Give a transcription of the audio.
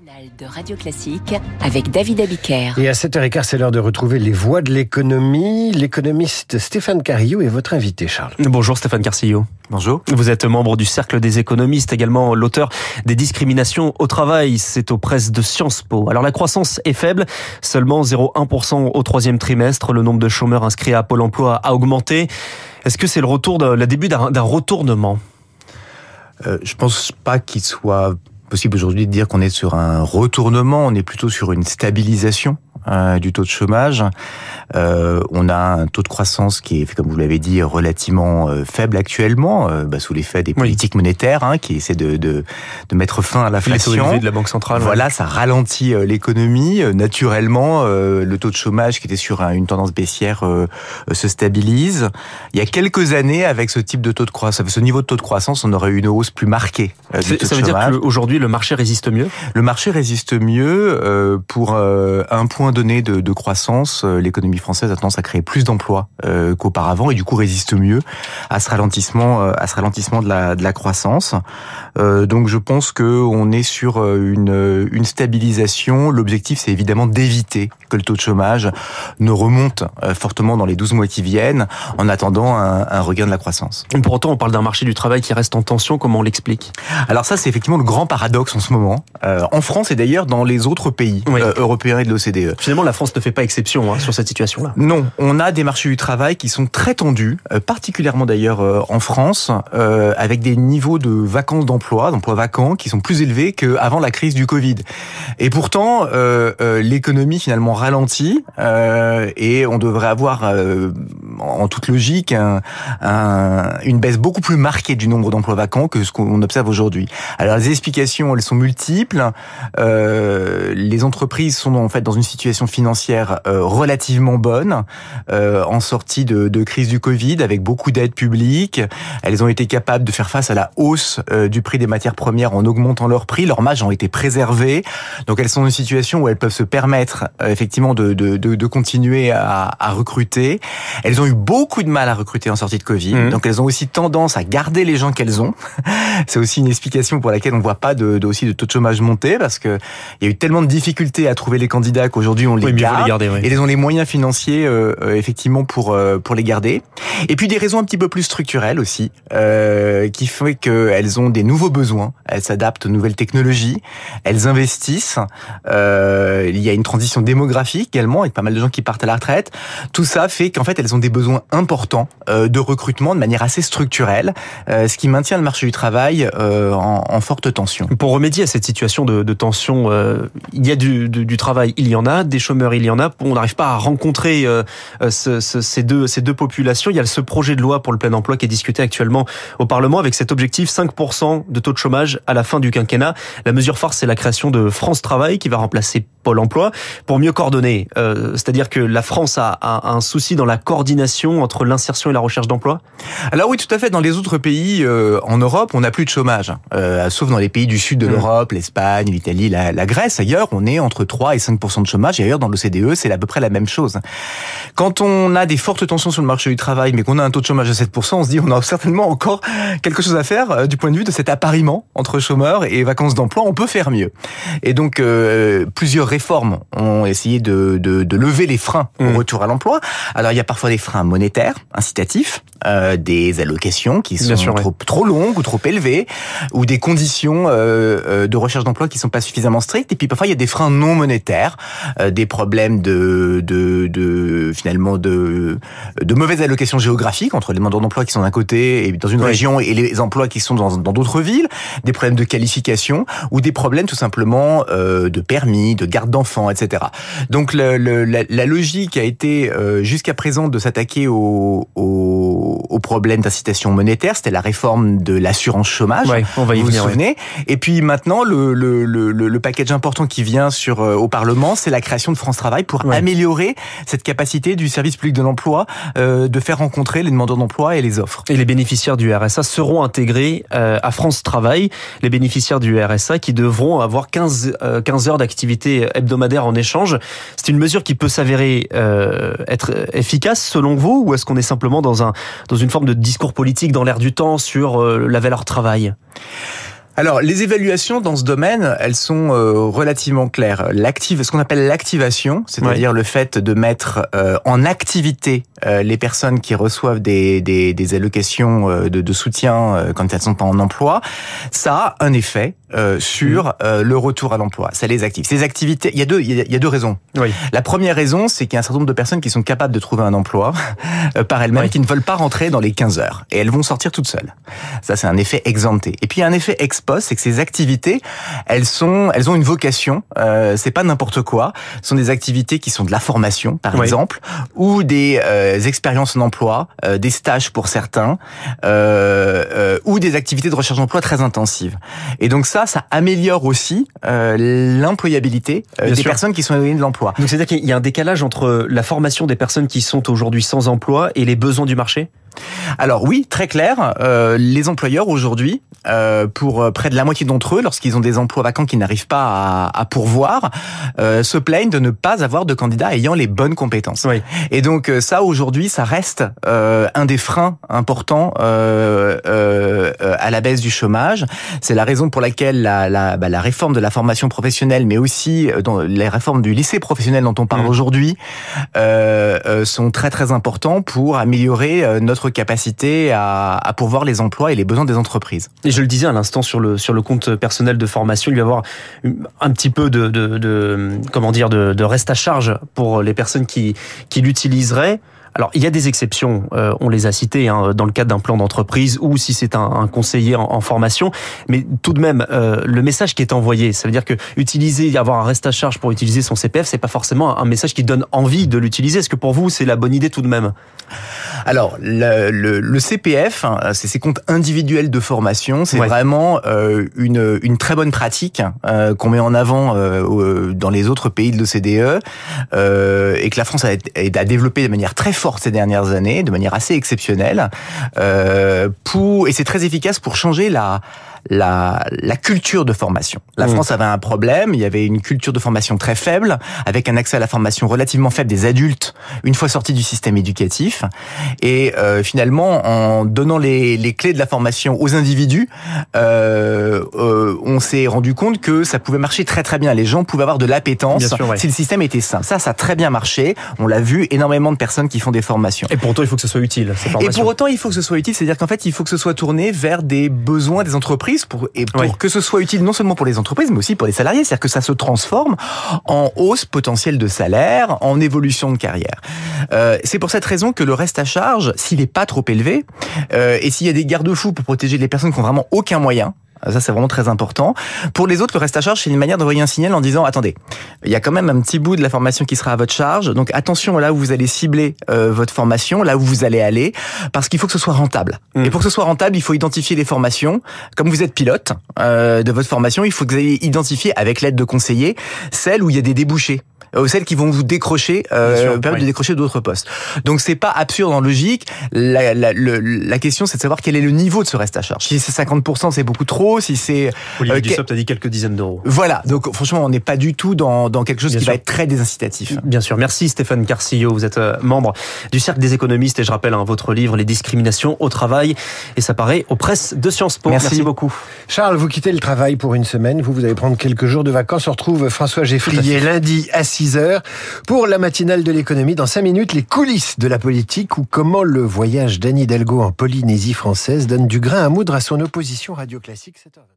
matinale de Radio Classique avec David Abiker. Et à 7h15, c'est l'heure de retrouver les voix de l'économie. L'économiste Stéphane Carillot est votre invité, Charles. Bonjour Stéphane Carcillo. Bonjour. Vous êtes membre du Cercle des économistes, également l'auteur des discriminations au travail. C'est aux presses de Sciences Po. Alors la croissance est faible, seulement 0,1% au troisième trimestre. Le nombre de chômeurs inscrits à Pôle emploi a augmenté. Est-ce que c'est le retour, de, le début d'un retournement? Euh, Je pense pas qu'il soit possible aujourd'hui de dire qu'on est sur un retournement, on est plutôt sur une stabilisation euh, du taux de chômage. Euh, on a un taux de croissance qui est, comme vous l'avez dit, relativement euh, faible actuellement, bah, sous l'effet des politiques oui. monétaires hein, qui essaient de, de, de, mettre fin à l'inflation. de la Banque centrale. Voilà, ouais. ça ralentit l'économie. Naturellement, le taux de chômage qui était sur une tendance baissière se stabilise. Il y a quelques années, avec ce type de taux de croissance, ce niveau de taux de croissance, on aurait eu une hausse plus marquée. Du taux ça veut dire qu'aujourd'hui, le marché résiste mieux? Le marché résiste mieux pour un point donné de, de croissance. L'économie française a tendance à créer plus d'emplois euh, qu'auparavant et du coup résiste mieux à ce ralentissement, euh, à ce ralentissement de la, de la croissance. Euh, donc je pense que on est sur une, une stabilisation. L'objectif, c'est évidemment d'éviter que le taux de chômage ne remonte fortement dans les 12 mois qui viennent, en attendant un, un regain de la croissance. Et pour autant, on parle d'un marché du travail qui reste en tension. Comment on l'explique? Alors ça, c'est effectivement le grand paradoxe en ce moment, euh, en France et d'ailleurs dans les autres pays oui. euh, européens et de l'OCDE. Finalement, la France ne fait pas exception hein, sur cette situation-là. Non, on a des marchés du travail qui sont très tendus, euh, particulièrement d'ailleurs euh, en France, euh, avec des niveaux de vacances d'emploi, d'emplois vacants, qui sont plus élevés qu'avant la crise du Covid. Et pourtant, euh, l'économie finalement ralentit euh, et on devrait avoir, en toute logique, un, un, une baisse beaucoup plus marquée du nombre d'emplois vacants que ce qu'on observe aujourd'hui. Alors les explications, elles sont multiples. les entreprises sont en fait dans une situation financière relativement bonne euh, en sortie de, de, crise du Covid avec beaucoup d'aides publiques. Elles ont été capables de faire face à la hausse euh, du prix des matières premières en augmentant leur prix. Leurs marges ont été préservées. Donc elles sont dans une situation où elles peuvent se permettre euh, effectivement de, de, de continuer à, à, recruter. Elles ont eu beaucoup de mal à recruter en sortie de Covid. Mmh. Donc elles ont aussi tendance à garder les gens qu'elles ont. C'est aussi une explication pour laquelle on ne voit pas de, de, aussi de taux de chômage monter parce que il y a eu tellement de difficultés à trouver les candidats qu'aujourd'hui on les oui, garde les garder, oui. et ils ont les moyens financiers euh, effectivement pour euh, pour les garder. Et puis des raisons un petit peu plus structurelles aussi, euh, qui fait qu'elles ont des nouveaux besoins. Elles s'adaptent aux nouvelles technologies, elles investissent. Euh, il y a une transition démographique également, avec pas mal de gens qui partent à la retraite. Tout ça fait qu'en fait elles ont des besoins importants euh, de recrutement de manière assez structurelle, euh, ce qui maintient le marché du travail euh, en, en, forte tension. Pour remédier à cette situation de, de tension, euh, il y a du, du, du, travail, il y en a, des chômeurs, il y en a. On n'arrive pas à rencontrer euh, ce, ce, ces, deux, ces deux populations. Il y a ce projet de loi pour le plein emploi qui est discuté actuellement au Parlement avec cet objectif 5% de taux de chômage à la fin du quinquennat. La mesure phare, c'est la création de France Travail qui va remplacer Pôle emploi pour mieux coordonner. Euh, C'est-à-dire que la France a, a, un souci dans la coordination entre l'insertion et la recherche d'emploi? Alors oui, tout à fait. Dans les autres pays euh, en Europe, on n'a plus de chômage. Euh, sauf dans les pays du sud de mmh. l'Europe, l'Espagne, l'Italie, la, la, Grèce. Ailleurs, on est entre 3 et 5% de chômage. Et ailleurs, dans l'OCDE, c'est à peu près la même chose. Quand on a des fortes tensions sur le marché du travail, mais qu'on a un taux de chômage à 7%, on se dit on a certainement encore quelque chose à faire euh, du point de vue de cet appariement entre chômeurs et vacances d'emploi. On peut faire mieux. Et donc, euh, plusieurs réformes ont essayé de, de, de lever les freins au mmh. retour à l'emploi. Alors, il y a parfois des freins monétaires, incitatifs, euh, des allocations qui sont sûr, trop, ouais. trop longues ou trop élevées, ou des conditions de recherche d'emploi qui sont pas suffisamment strictes. Et puis parfois il y a des freins non monétaires, des problèmes de, de, de finalement de, de mauvaises allocations géographiques entre les demandeurs d'emploi qui sont d'un côté et dans une oui. région et les emplois qui sont dans d'autres villes, des problèmes de qualification ou des problèmes tout simplement euh, de permis, de garde d'enfants, etc. Donc le, le, la, la, logique a été euh, jusqu'à présent de s'attaquer au, au au problème d'incitation monétaire, c'était la réforme de l'assurance chômage. Ouais, on va y vous venir, vous souvenez Et puis maintenant, le, le, le, le, package important qui vient sur euh, au Parlement, c'est la création de France Travail pour ouais. améliorer cette capacité du service public de l'emploi euh, de faire rencontrer les demandeurs d'emploi et les offres. Et les bénéficiaires du RSA seront intégrés euh, à France Travail. Les bénéficiaires du RSA qui devront avoir 15, 15 heures d'activité hebdomadaire en échange. C'est une mesure qui peut s'avérer euh, être efficace selon vous ou est-ce qu'on est simplement dans un dans une forme de discours politique dans l'air du temps sur euh, la valeur travail alors, les évaluations dans ce domaine, elles sont euh, relativement claires. L'active, ce qu'on appelle l'activation, c'est-à-dire le fait de mettre euh, en activité euh, les personnes qui reçoivent des, des, des allocations de, de, soutien quand elles sont pas en emploi, ça a un effet sur mmh. le retour à l'emploi. Ça les active. Ces activités, il y a deux, il y a, deux raisons. Oui. La première raison, c'est qu'il y a un certain nombre de personnes qui sont capables de trouver un emploi par elles-mêmes, qui ne veulent pas rentrer dans les 15 heures, et elles vont sortir toutes seules. Ça, c'est un effet exempté. Et puis, il y a un effet ex c'est que ces activités, elles sont, elles ont une vocation. Euh, c'est pas n'importe quoi. Ce sont des activités qui sont de la formation, par exemple, ou des euh, expériences en emploi, euh, des stages pour certains, euh, euh, ou des activités de recherche d'emploi très intensives. Et donc ça, ça améliore aussi l'employabilité des personnes qui sont éloignées de l'emploi. Donc c'est-à-dire qu'il y a un décalage entre la formation des personnes qui sont aujourd'hui sans emploi et les besoins du marché? Alors oui, très clair. Euh, les employeurs aujourd'hui, euh, pour euh, près de la moitié d'entre eux, lorsqu'ils ont des emplois vacants qu'ils n'arrivent pas à, à pourvoir, euh, se plaignent de ne pas avoir de candidats ayant les bonnes compétences. Oui. Et donc euh, ça, aujourd'hui, ça reste euh, un des freins importants à la baisse du chômage. C'est la raison pour laquelle la, la, bah, la, réforme de la formation professionnelle, mais aussi dans les réformes du lycée professionnel dont on parle mmh. aujourd'hui, sont très très importants pour améliorer notre capacité à, à, pourvoir les emplois et les besoins des entreprises. Et je le disais à l'instant sur le sur le compte personnel de formation, il va y avoir un petit peu de, de, de comment dire de, de, reste à charge pour les personnes qui qui l'utiliseraient. Alors, il y a des exceptions, euh, on les a citées hein, dans le cadre d'un plan d'entreprise ou si c'est un, un, conseiller en, en, formation, mais tout de même, euh, le message qui est envoyé, ça veut dire que utiliser, avoir un reste à charge pour utiliser son CPF, c'est pas forcément un message qui donne envie de l'utiliser. Est-ce que pour vous, c'est la bonne idée tout de même? Alors, le, le, le CPF, hein, c'est ces comptes individuels de formation. C'est vraiment euh, une, une, très bonne pratique euh, qu'on met en avant euh, dans les autres pays de l'OCDE euh, et que la France a, a, développé de manière très forte ces dernières années, de manière assez exceptionnelle. Euh, pour, et c'est très efficace pour changer la la, la culture de formation. La mmh. France avait un problème, il y avait une culture de formation très faible, avec un accès à la formation relativement faible des adultes une fois sortis du système éducatif. Et euh, finalement, en donnant les, les, clés de la formation aux individus, euh, euh, on s'est rendu compte que ça pouvait marcher très très bien. Les gens pouvaient avoir de l'appétence si le système était simple. Ça, ça a très bien marché. On l'a vu, énormément de personnes qui font des formations. Et pour autant, il faut que ce soit utile. Ces Et pour autant, il faut que ce soit utile, c'est-à-dire qu'en fait, il faut que ce soit tourné vers des besoins des entreprises pour, et pour que ce soit utile non seulement pour les entreprises, mais aussi pour les salariés. C'est-à-dire que ça se transforme en hausse potentielle de salaire, en évolution de carrière. Euh, c'est pour cette raison que le reste à charge, s'il n'est pas trop élevé, euh, et s'il y a des garde-fous pour protéger les personnes qui ont vraiment aucun moyen, ça, c'est vraiment très important. Pour les autres, le reste à charge, c'est une manière d'envoyer un signal en disant, attendez, il y a quand même un petit bout de la formation qui sera à votre charge. Donc, attention là où vous allez cibler euh, votre formation, là où vous allez aller, parce qu'il faut que ce soit rentable. Mmh. Et pour que ce soit rentable, il faut identifier les formations. Comme vous êtes pilote euh, de votre formation, il faut que vous ayez identifié, avec l'aide de conseillers, celles où il y a des débouchés. Euh, celles qui vont vous décrocher, euh, permettre de décrocher d'autres postes. Donc c'est pas absurde en logique. La, la, la question c'est de savoir quel est le niveau de ce reste à charge. Si c'est 50%, c'est beaucoup trop. Si c'est Olivier euh, Dussopt a dit quelques dizaines d'euros. Voilà. Donc franchement, on n'est pas du tout dans, dans quelque chose qui va être très désincitatif. Bien sûr. Merci Stéphane Carcillo. Vous êtes euh, membre du cercle des économistes et je rappelle hein, votre livre Les discriminations au travail et ça paraît aux presses de Sciences Po. Merci. Merci beaucoup. Charles, vous quittez le travail pour une semaine. Vous vous allez prendre quelques jours de vacances. On retrouve François Geffrier lundi à 6 pour la matinale de l'économie. Dans 5 minutes, les coulisses de la politique ou comment le voyage d'Annie Hidalgo en Polynésie française donne du grain à moudre à son opposition radio classique. 7h20.